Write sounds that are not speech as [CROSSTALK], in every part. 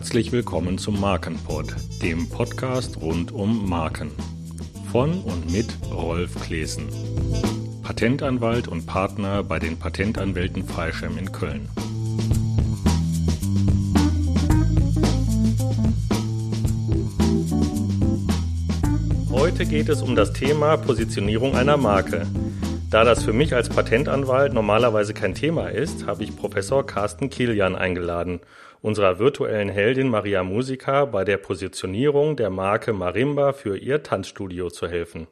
Herzlich willkommen zum Markenpod, dem Podcast rund um Marken. Von und mit Rolf Klesen, Patentanwalt und Partner bei den Patentanwälten Freischem in Köln. Heute geht es um das Thema Positionierung einer Marke. Da das für mich als Patentanwalt normalerweise kein Thema ist, habe ich Professor Carsten Kilian eingeladen, unserer virtuellen Heldin Maria Musica bei der Positionierung der Marke Marimba für ihr Tanzstudio zu helfen.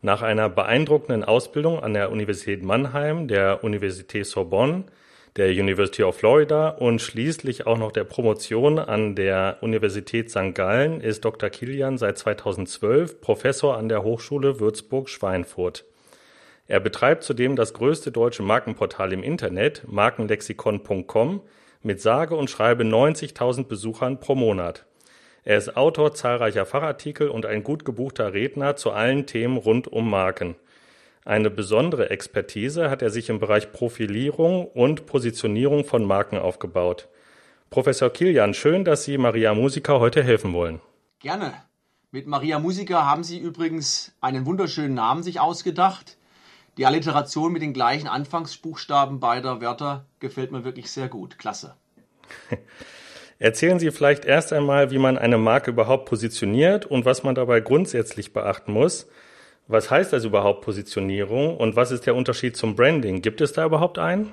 Nach einer beeindruckenden Ausbildung an der Universität Mannheim, der Universität Sorbonne, der University of Florida und schließlich auch noch der Promotion an der Universität St. Gallen ist Dr. Kilian seit 2012 Professor an der Hochschule Würzburg-Schweinfurt. Er betreibt zudem das größte deutsche Markenportal im Internet, markenlexikon.com, mit sage und schreibe 90.000 Besuchern pro Monat. Er ist Autor zahlreicher Fachartikel und ein gut gebuchter Redner zu allen Themen rund um Marken. Eine besondere Expertise hat er sich im Bereich Profilierung und Positionierung von Marken aufgebaut. Professor Kilian, schön, dass Sie Maria Musica heute helfen wollen. Gerne. Mit Maria Musica haben Sie übrigens einen wunderschönen Namen sich ausgedacht. Die Alliteration mit den gleichen Anfangsbuchstaben beider Wörter gefällt mir wirklich sehr gut. Klasse. [LAUGHS] Erzählen Sie vielleicht erst einmal, wie man eine Marke überhaupt positioniert und was man dabei grundsätzlich beachten muss. Was heißt das überhaupt Positionierung und was ist der Unterschied zum Branding? Gibt es da überhaupt einen?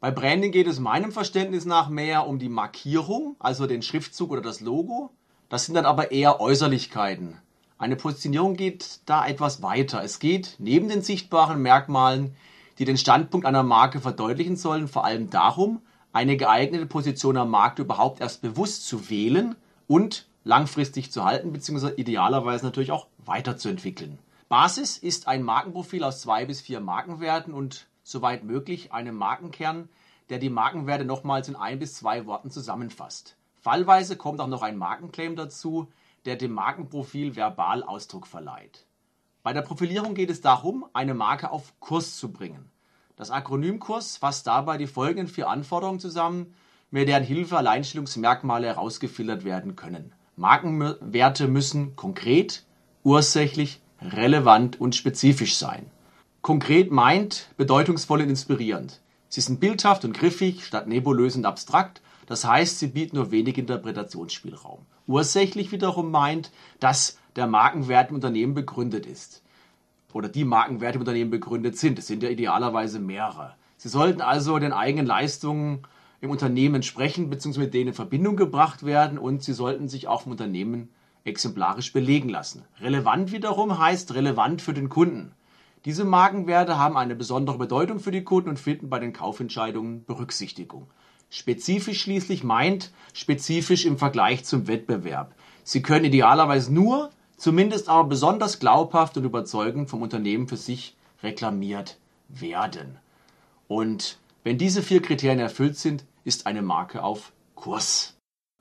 Bei Branding geht es meinem Verständnis nach mehr um die Markierung, also den Schriftzug oder das Logo. Das sind dann aber eher Äußerlichkeiten. Eine Positionierung geht da etwas weiter. Es geht neben den sichtbaren Merkmalen, die den Standpunkt einer Marke verdeutlichen sollen, vor allem darum, eine geeignete Position am Markt überhaupt erst bewusst zu wählen und langfristig zu halten, beziehungsweise idealerweise natürlich auch weiterzuentwickeln. Basis ist ein Markenprofil aus zwei bis vier Markenwerten und soweit möglich einem Markenkern, der die Markenwerte nochmals in ein bis zwei Worten zusammenfasst. Fallweise kommt auch noch ein Markenclaim dazu, der dem Markenprofil verbal Ausdruck verleiht. Bei der Profilierung geht es darum, eine Marke auf Kurs zu bringen. Das Akronym Kurs fasst dabei die folgenden vier Anforderungen zusammen, mit deren Hilfe Alleinstellungsmerkmale herausgefiltert werden können. Markenwerte müssen konkret, ursächlich, relevant und spezifisch sein. Konkret meint bedeutungsvoll und inspirierend. Sie sind bildhaft und griffig statt nebulös und abstrakt das heißt, sie bieten nur wenig Interpretationsspielraum. Ursächlich wiederum meint, dass der Markenwert im Unternehmen begründet ist. Oder die Markenwerte im Unternehmen begründet sind. Es sind ja idealerweise mehrere. Sie sollten also den eigenen Leistungen im Unternehmen entsprechen bzw. mit denen in Verbindung gebracht werden und sie sollten sich auch vom Unternehmen exemplarisch belegen lassen. Relevant wiederum heißt relevant für den Kunden. Diese Markenwerte haben eine besondere Bedeutung für die Kunden und finden bei den Kaufentscheidungen Berücksichtigung. Spezifisch schließlich meint spezifisch im Vergleich zum Wettbewerb. Sie können idealerweise nur, zumindest aber besonders glaubhaft und überzeugend vom Unternehmen für sich reklamiert werden. Und wenn diese vier Kriterien erfüllt sind, ist eine Marke auf Kurs.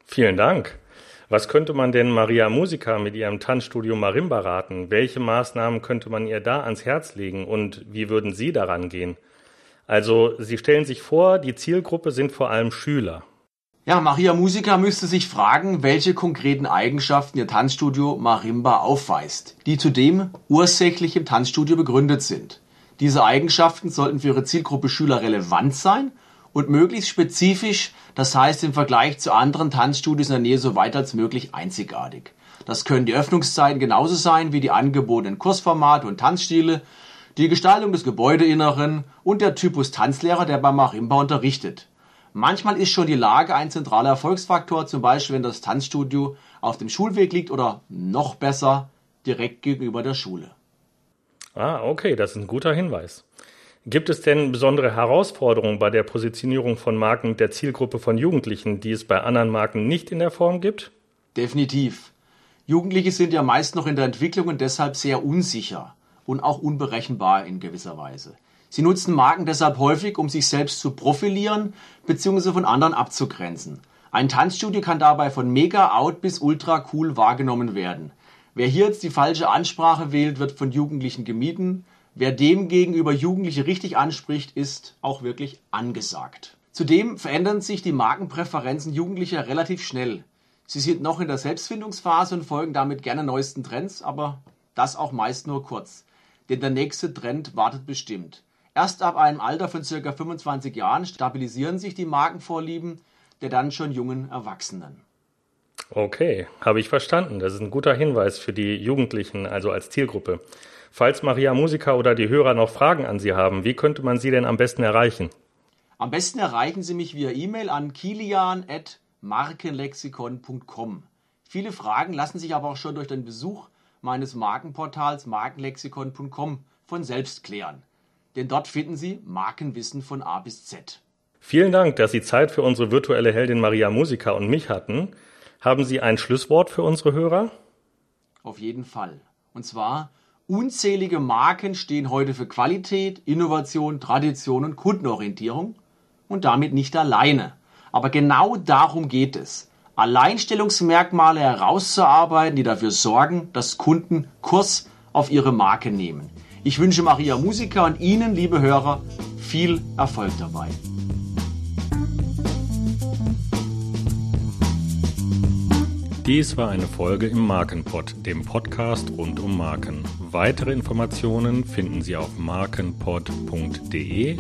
Vielen Dank. Was könnte man denn Maria Musica mit ihrem Tanzstudio Marimba raten? Welche Maßnahmen könnte man ihr da ans Herz legen und wie würden Sie daran gehen? Also Sie stellen sich vor, die Zielgruppe sind vor allem Schüler. Ja, Maria Musica müsste sich fragen, welche konkreten Eigenschaften ihr Tanzstudio Marimba aufweist, die zudem ursächlich im Tanzstudio begründet sind. Diese Eigenschaften sollten für ihre Zielgruppe Schüler relevant sein und möglichst spezifisch, das heißt im Vergleich zu anderen Tanzstudios in der Nähe so weit als möglich einzigartig. Das können die Öffnungszeiten genauso sein wie die angebotenen Kursformate und Tanzstile, die Gestaltung des Gebäudeinneren und der Typus Tanzlehrer, der bei Marimba unterrichtet. Manchmal ist schon die Lage ein zentraler Erfolgsfaktor, zum Beispiel wenn das Tanzstudio auf dem Schulweg liegt oder noch besser direkt gegenüber der Schule. Ah, okay, das ist ein guter Hinweis. Gibt es denn besondere Herausforderungen bei der Positionierung von Marken der Zielgruppe von Jugendlichen, die es bei anderen Marken nicht in der Form gibt? Definitiv. Jugendliche sind ja meist noch in der Entwicklung und deshalb sehr unsicher und auch unberechenbar in gewisser Weise. Sie nutzen Marken deshalb häufig, um sich selbst zu profilieren bzw. von anderen abzugrenzen. Ein Tanzstudio kann dabei von mega out bis ultra cool wahrgenommen werden. Wer hier jetzt die falsche Ansprache wählt, wird von Jugendlichen gemieden. Wer dem gegenüber Jugendliche richtig anspricht, ist auch wirklich angesagt. Zudem verändern sich die Markenpräferenzen Jugendlicher relativ schnell. Sie sind noch in der Selbstfindungsphase und folgen damit gerne neuesten Trends, aber das auch meist nur kurz. Denn der nächste Trend wartet bestimmt. Erst ab einem Alter von ca. 25 Jahren stabilisieren sich die Markenvorlieben der dann schon jungen Erwachsenen. Okay, habe ich verstanden. Das ist ein guter Hinweis für die Jugendlichen, also als Zielgruppe. Falls Maria Musiker oder die Hörer noch Fragen an Sie haben, wie könnte man Sie denn am besten erreichen? Am besten erreichen Sie mich via E-Mail an kilian.markenlexikon.com. Viele Fragen lassen sich aber auch schon durch den Besuch meines Markenportals markenlexikon.com von selbst klären. Denn dort finden Sie Markenwissen von A bis Z. Vielen Dank, dass Sie Zeit für unsere virtuelle Heldin Maria Musica und mich hatten. Haben Sie ein Schlusswort für unsere Hörer? Auf jeden Fall. Und zwar, unzählige Marken stehen heute für Qualität, Innovation, Tradition und Kundenorientierung und damit nicht alleine. Aber genau darum geht es. Alleinstellungsmerkmale herauszuarbeiten, die dafür sorgen, dass Kunden Kurs auf ihre Marke nehmen. Ich wünsche Maria Musiker und Ihnen, liebe Hörer, viel Erfolg dabei. Dies war eine Folge im Markenpod, dem Podcast rund um Marken. Weitere Informationen finden Sie auf markenpod.de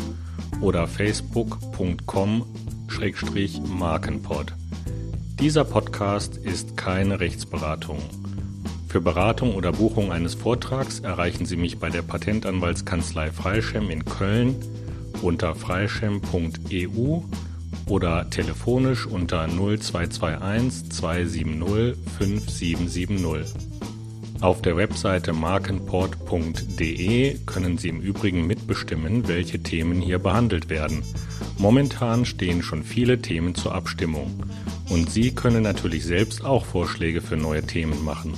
oder facebook.com-markenpod. Dieser Podcast ist keine Rechtsberatung. Für Beratung oder Buchung eines Vortrags erreichen Sie mich bei der Patentanwaltskanzlei Freischem in Köln unter freischem.eu oder telefonisch unter 0221 270 5770. Auf der Webseite markenport.de können Sie im Übrigen mitbestimmen, welche Themen hier behandelt werden. Momentan stehen schon viele Themen zur Abstimmung. Und Sie können natürlich selbst auch Vorschläge für neue Themen machen.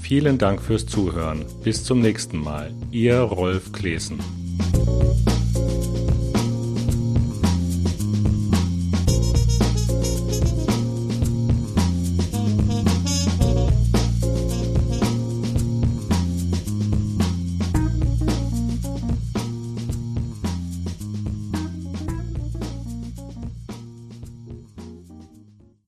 Vielen Dank fürs Zuhören. Bis zum nächsten Mal. Ihr Rolf Klesen.